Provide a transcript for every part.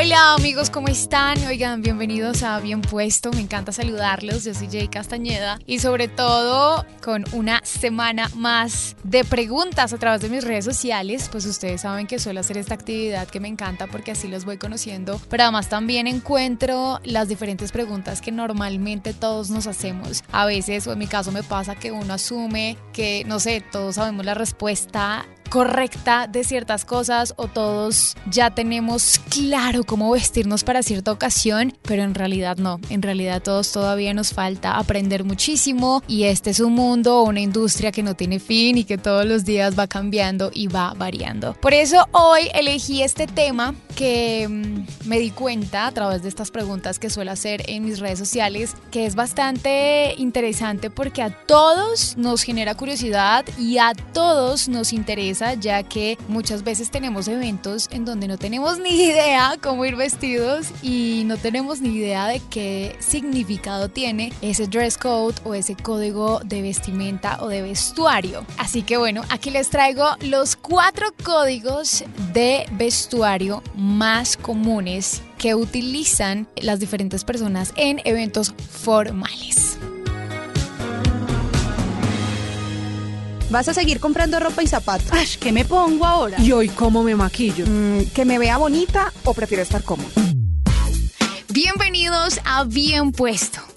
Hola amigos, ¿cómo están? Oigan, bienvenidos a Bien Puesto, me encanta saludarlos, yo soy Jay Castañeda y sobre todo con una semana más de preguntas a través de mis redes sociales, pues ustedes saben que suelo hacer esta actividad que me encanta porque así los voy conociendo, pero además también encuentro las diferentes preguntas que normalmente todos nos hacemos. A veces, o en mi caso me pasa que uno asume que, no sé, todos sabemos la respuesta correcta de ciertas cosas o todos ya tenemos claro cómo vestirnos para cierta ocasión, pero en realidad no, en realidad todos todavía nos falta aprender muchísimo y este es un mundo, una industria que no tiene fin y que todos los días va cambiando y va variando. Por eso hoy elegí este tema que mm, me di cuenta a través de estas preguntas que suelo hacer en mis redes sociales, que es bastante interesante porque a todos nos genera curiosidad y a todos nos interesa ya que muchas veces tenemos eventos en donde no tenemos ni idea cómo ir vestidos y no tenemos ni idea de qué significado tiene ese dress code o ese código de vestimenta o de vestuario. Así que bueno, aquí les traigo los cuatro códigos de vestuario más comunes que utilizan las diferentes personas en eventos formales. ¿Vas a seguir comprando ropa y zapatos? Ay, ¿qué me pongo ahora? ¿Y hoy cómo me maquillo? Mm, ¿Que me vea bonita o prefiero estar cómoda? Bienvenidos a Bien Puesto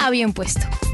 a Bien Puesto.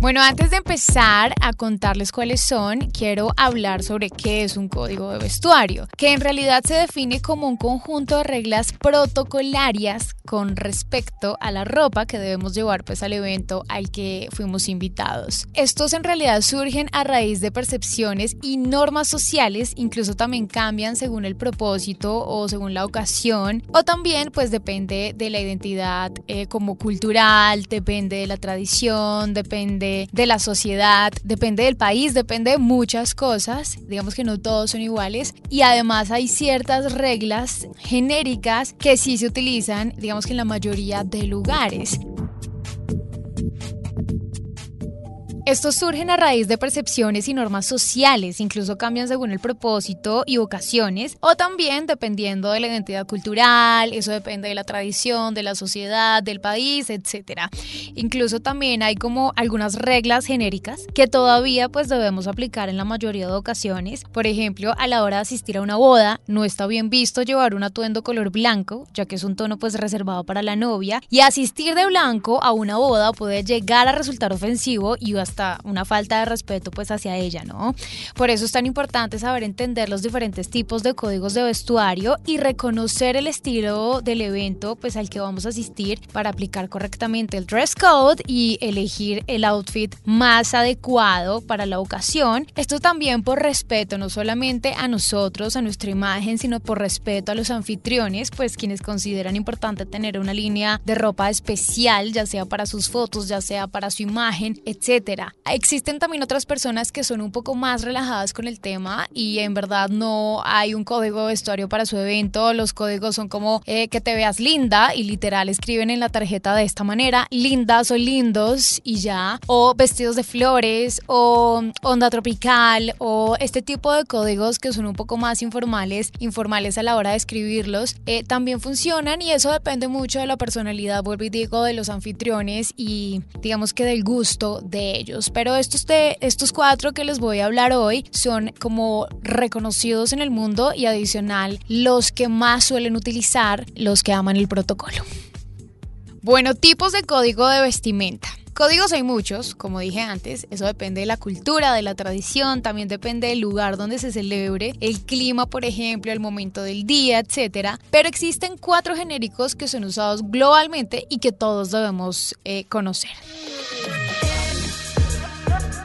Bueno, antes de empezar a contarles cuáles son, quiero hablar sobre qué es un código de vestuario, que en realidad se define como un conjunto de reglas protocolarias con respecto a la ropa que debemos llevar pues al evento al que fuimos invitados. Estos en realidad surgen a raíz de percepciones y normas sociales, incluso también cambian según el propósito o según la ocasión, o también pues depende de la identidad eh, como cultural, depende de la tradición, depende de la sociedad, depende del país, depende de muchas cosas. Digamos que no todos son iguales. Y además hay ciertas reglas genéricas que sí se utilizan, digamos que en la mayoría de lugares. Estos surgen a raíz de percepciones y normas sociales, incluso cambian según el propósito y ocasiones, o también dependiendo de la identidad cultural, eso depende de la tradición, de la sociedad, del país, etc. Incluso también hay como algunas reglas genéricas que todavía pues debemos aplicar en la mayoría de ocasiones. Por ejemplo, a la hora de asistir a una boda, no está bien visto llevar un atuendo color blanco, ya que es un tono pues reservado para la novia, y asistir de blanco a una boda puede llegar a resultar ofensivo y hasta una falta de respeto pues hacia ella, ¿no? Por eso es tan importante saber entender los diferentes tipos de códigos de vestuario y reconocer el estilo del evento pues al que vamos a asistir para aplicar correctamente el dress code y elegir el outfit más adecuado para la ocasión. Esto también por respeto no solamente a nosotros, a nuestra imagen, sino por respeto a los anfitriones, pues quienes consideran importante tener una línea de ropa especial, ya sea para sus fotos, ya sea para su imagen, Existen también otras personas que son un poco más relajadas con el tema y en verdad no hay un código de vestuario para su evento. Los códigos son como eh, que te veas linda y literal escriben en la tarjeta de esta manera, lindas o lindos y ya. O vestidos de flores o onda tropical o este tipo de códigos que son un poco más informales, informales a la hora de escribirlos, eh, también funcionan y eso depende mucho de la personalidad, vuelvo y digo, de los anfitriones y digamos que del gusto de ellos. Pero estos, estos cuatro que les voy a hablar hoy son como reconocidos en el mundo y adicional los que más suelen utilizar los que aman el protocolo. Bueno, tipos de código de vestimenta. Códigos hay muchos, como dije antes, eso depende de la cultura, de la tradición, también depende del lugar donde se celebre, el clima, por ejemplo, el momento del día, etc. Pero existen cuatro genéricos que son usados globalmente y que todos debemos eh, conocer.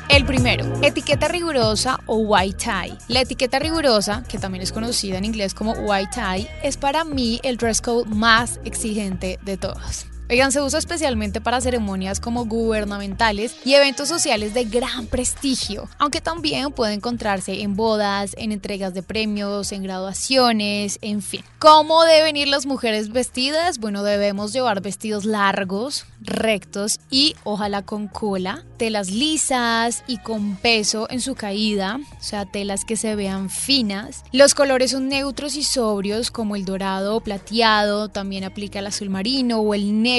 El primero, etiqueta rigurosa o white tie. La etiqueta rigurosa, que también es conocida en inglés como white tie, es para mí el dress code más exigente de todos. Oigan, se usa especialmente para ceremonias como gubernamentales y eventos sociales de gran prestigio, aunque también puede encontrarse en bodas, en entregas de premios, en graduaciones, en fin. ¿Cómo deben ir las mujeres vestidas? Bueno, debemos llevar vestidos largos, rectos y ojalá con cola, telas lisas y con peso en su caída, o sea, telas que se vean finas. Los colores son neutros y sobrios como el dorado o plateado, también aplica el azul marino o el negro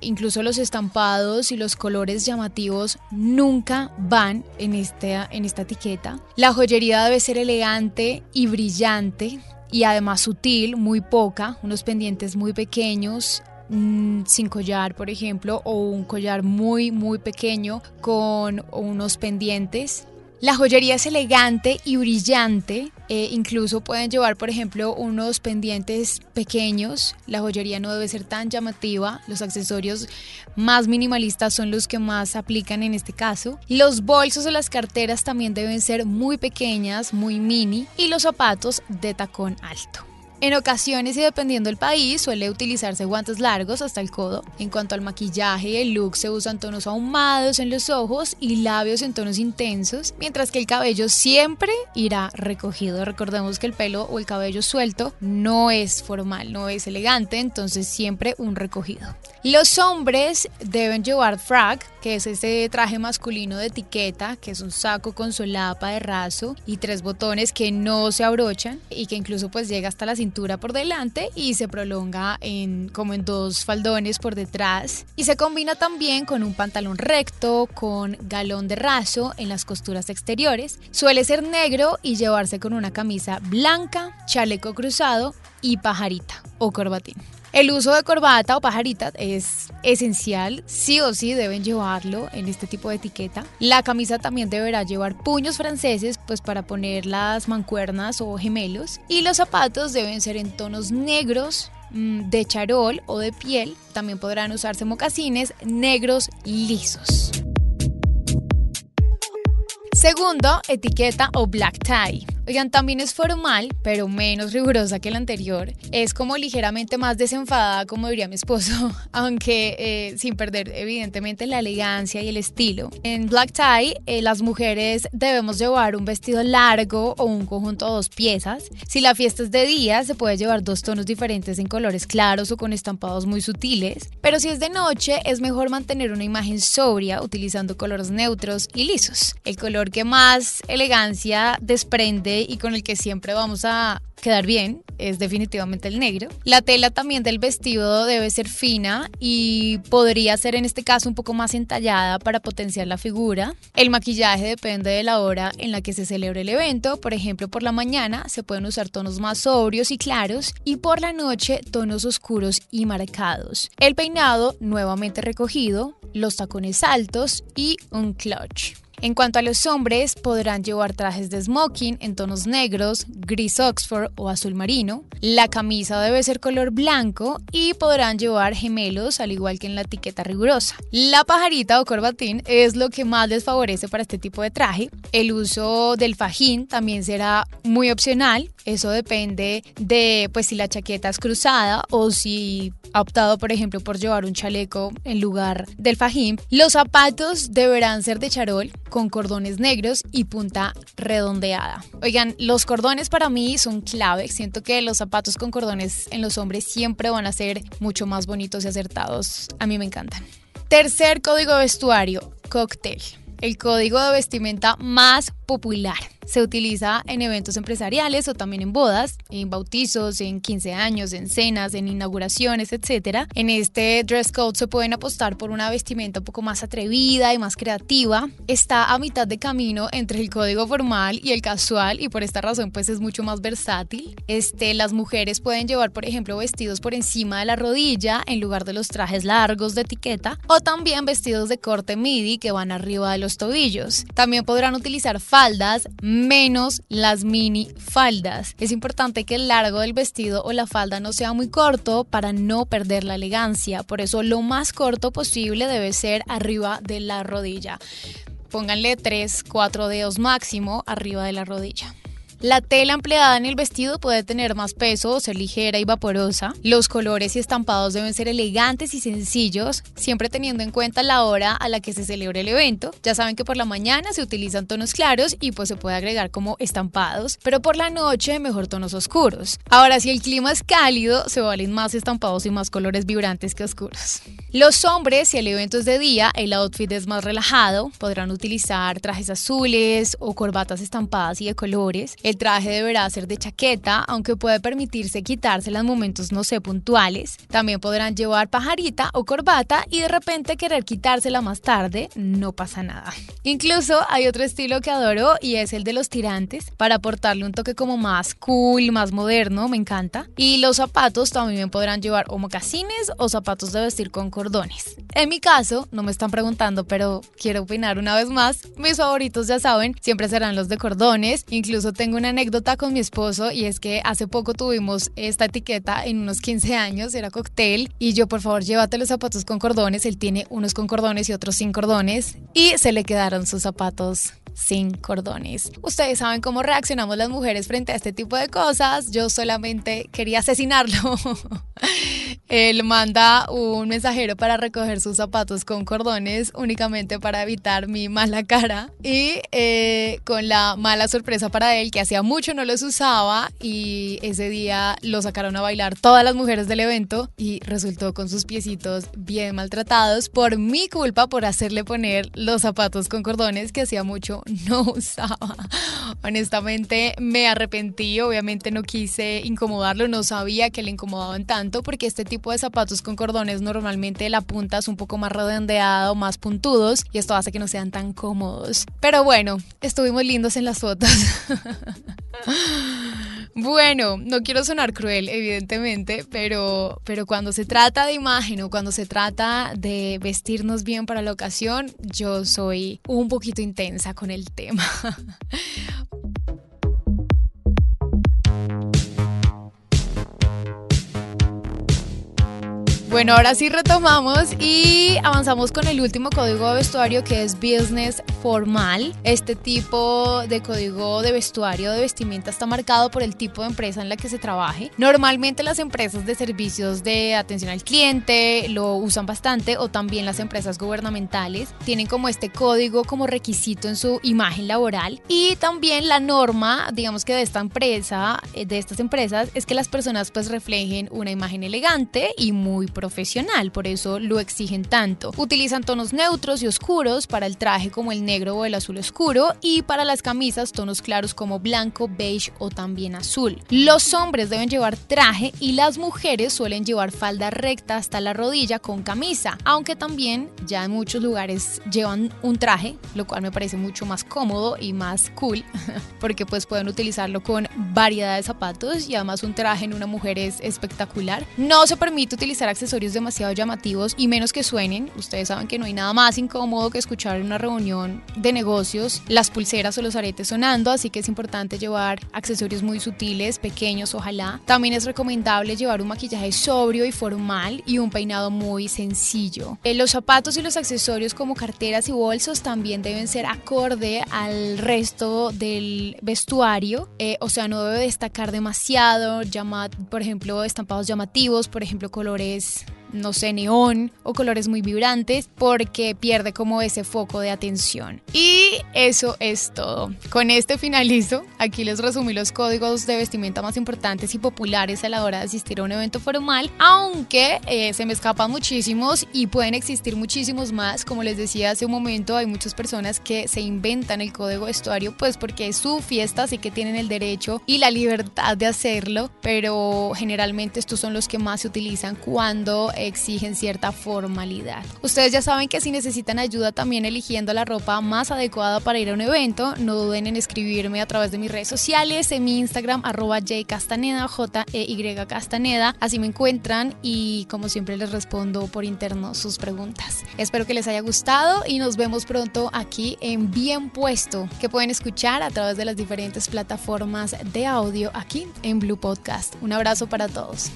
incluso los estampados y los colores llamativos nunca van en esta, en esta etiqueta. La joyería debe ser elegante y brillante y además sutil, muy poca, unos pendientes muy pequeños, mm, sin collar, por ejemplo, o un collar muy, muy pequeño con unos pendientes la joyería es elegante y brillante, eh, incluso pueden llevar, por ejemplo, unos pendientes pequeños. La joyería no debe ser tan llamativa, los accesorios más minimalistas son los que más aplican en este caso. Los bolsos o las carteras también deben ser muy pequeñas, muy mini, y los zapatos de tacón alto. En ocasiones y dependiendo del país suele utilizarse guantes largos hasta el codo. En cuanto al maquillaje el look se usan tonos ahumados en los ojos y labios en tonos intensos, mientras que el cabello siempre irá recogido. Recordemos que el pelo o el cabello suelto no es formal, no es elegante, entonces siempre un recogido. Los hombres deben llevar frag, que es ese traje masculino de etiqueta, que es un saco con solapa de raso y tres botones que no se abrochan y que incluso pues llega hasta la por delante y se prolonga en, como en dos faldones por detrás. Y se combina también con un pantalón recto, con galón de raso en las costuras exteriores. Suele ser negro y llevarse con una camisa blanca, chaleco cruzado y pajarita o corbatín. El uso de corbata o pajarita es esencial, sí o sí deben llevarlo en este tipo de etiqueta. La camisa también deberá llevar puños franceses pues para poner las mancuernas o gemelos y los zapatos deben ser en tonos negros, mm, de charol o de piel. También podrán usarse mocasines negros lisos. Segundo, etiqueta o black tie. Oigan, también es formal, pero menos rigurosa que la anterior. Es como ligeramente más desenfadada, como diría mi esposo, aunque eh, sin perder evidentemente la elegancia y el estilo. En black tie, eh, las mujeres debemos llevar un vestido largo o un conjunto de dos piezas. Si la fiesta es de día, se puede llevar dos tonos diferentes en colores claros o con estampados muy sutiles. Pero si es de noche, es mejor mantener una imagen sobria utilizando colores neutros y lisos. El color que más elegancia desprende y con el que siempre vamos a quedar bien es definitivamente el negro. La tela también del vestido debe ser fina y podría ser en este caso un poco más entallada para potenciar la figura. El maquillaje depende de la hora en la que se celebre el evento. Por ejemplo, por la mañana se pueden usar tonos más sobrios y claros y por la noche tonos oscuros y marcados. El peinado nuevamente recogido, los tacones altos y un clutch. En cuanto a los hombres, podrán llevar trajes de smoking en tonos negros, gris Oxford o azul marino. La camisa debe ser color blanco y podrán llevar gemelos al igual que en la etiqueta rigurosa. La pajarita o corbatín es lo que más les favorece para este tipo de traje. El uso del fajín también será muy opcional. Eso depende de pues si la chaqueta es cruzada o si ha optado por ejemplo por llevar un chaleco en lugar del fajín. Los zapatos deberán ser de charol con cordones negros y punta redondeada. Oigan, los cordones para mí son clave. Siento que los zapatos con cordones en los hombres siempre van a ser mucho más bonitos y acertados. A mí me encantan. Tercer código vestuario, cóctel. El código de vestimenta más popular se utiliza en eventos empresariales o también en bodas, en bautizos, en 15 años, en cenas, en inauguraciones, etc. En este dress code se pueden apostar por una vestimenta un poco más atrevida y más creativa. Está a mitad de camino entre el código formal y el casual y por esta razón pues es mucho más versátil. Este, las mujeres pueden llevar por ejemplo vestidos por encima de la rodilla en lugar de los trajes largos de etiqueta o también vestidos de corte midi que van arriba de los tobillos. También podrán utilizar faldas, menos las mini faldas. Es importante que el largo del vestido o la falda no sea muy corto para no perder la elegancia. Por eso lo más corto posible debe ser arriba de la rodilla. pónganle 3, 4 dedos máximo arriba de la rodilla. La tela empleada en el vestido puede tener más peso o ser ligera y vaporosa. Los colores y estampados deben ser elegantes y sencillos, siempre teniendo en cuenta la hora a la que se celebra el evento. Ya saben que por la mañana se utilizan tonos claros y pues se puede agregar como estampados, pero por la noche mejor tonos oscuros. Ahora, si el clima es cálido, se valen más estampados y más colores vibrantes que oscuros. Los hombres, si el evento es de día, el outfit es más relajado, podrán utilizar trajes azules o corbatas estampadas y de colores. El traje deberá ser de chaqueta, aunque puede permitirse quitársela en momentos no sé puntuales. También podrán llevar pajarita o corbata y de repente querer quitársela más tarde, no pasa nada. Incluso hay otro estilo que adoro y es el de los tirantes, para aportarle un toque como más cool, más moderno, me encanta. Y los zapatos también podrán llevar o mocasines o zapatos de vestir con cordones. En mi caso, no me están preguntando, pero quiero opinar una vez más, mis favoritos ya saben, siempre serán los de cordones, incluso tengo una anécdota con mi esposo y es que hace poco tuvimos esta etiqueta en unos 15 años, era cóctel, y yo por favor llévate los zapatos con cordones, él tiene unos con cordones y otros sin cordones, y se le quedaron sus zapatos sin cordones. Ustedes saben cómo reaccionamos las mujeres frente a este tipo de cosas. Yo solamente quería asesinarlo. Él manda un mensajero para recoger sus zapatos con cordones únicamente para evitar mi mala cara y eh, con la mala sorpresa para él que hacía mucho no los usaba y ese día lo sacaron a bailar todas las mujeres del evento y resultó con sus piecitos bien maltratados por mi culpa por hacerle poner los zapatos con cordones que hacía mucho no usaba. Honestamente me arrepentí, obviamente no quise incomodarlo, no sabía que le incomodaban tanto porque este tipo de zapatos con cordones normalmente la punta es un poco más redondeada o más puntudos y esto hace que no sean tan cómodos. Pero bueno, estuvimos lindos en las fotos. Bueno, no quiero sonar cruel, evidentemente, pero, pero cuando se trata de imagen o cuando se trata de vestirnos bien para la ocasión, yo soy un poquito intensa con el tema. Bueno, ahora sí retomamos y avanzamos con el último código de vestuario que es business formal. Este tipo de código de vestuario de vestimenta está marcado por el tipo de empresa en la que se trabaje. Normalmente las empresas de servicios de atención al cliente lo usan bastante o también las empresas gubernamentales tienen como este código como requisito en su imagen laboral y también la norma, digamos que de esta empresa, eh, de estas empresas es que las personas pues reflejen una imagen elegante y muy por eso lo exigen tanto. Utilizan tonos neutros y oscuros para el traje como el negro o el azul oscuro y para las camisas tonos claros como blanco, beige o también azul. Los hombres deben llevar traje y las mujeres suelen llevar falda recta hasta la rodilla con camisa, aunque también ya en muchos lugares llevan un traje, lo cual me parece mucho más cómodo y más cool, porque pues pueden utilizarlo con variedad de zapatos y además un traje en una mujer es espectacular. No se permite utilizar accesorios demasiado llamativos y menos que suenen. Ustedes saben que no hay nada más incómodo que escuchar en una reunión de negocios las pulseras o los aretes sonando, así que es importante llevar accesorios muy sutiles, pequeños, ojalá. También es recomendable llevar un maquillaje sobrio y formal y un peinado muy sencillo. Eh, los zapatos y los accesorios como carteras y bolsos también deben ser acorde al resto del vestuario, eh, o sea, no debe destacar demasiado, llama, por ejemplo, estampados llamativos, por ejemplo, colores no sé, neón o colores muy vibrantes porque pierde como ese foco de atención. Y eso es todo. Con este finalizo. Aquí les resumí los códigos de vestimenta más importantes y populares a la hora de asistir a un evento formal, aunque eh, se me escapan muchísimos y pueden existir muchísimos más. Como les decía hace un momento, hay muchas personas que se inventan el código vestuario pues porque es su fiesta, así que tienen el derecho y la libertad de hacerlo, pero generalmente estos son los que más se utilizan cuando exigen cierta formalidad. Ustedes ya saben que si necesitan ayuda también eligiendo la ropa más adecuada para ir a un evento, no duden en escribirme a través de mis redes sociales, en mi Instagram arroba jcastaneda, j e y castaneda, así me encuentran y como siempre les respondo por interno sus preguntas. Espero que les haya gustado y nos vemos pronto aquí en Bien Puesto, que pueden escuchar a través de las diferentes plataformas de audio aquí en Blue Podcast. Un abrazo para todos.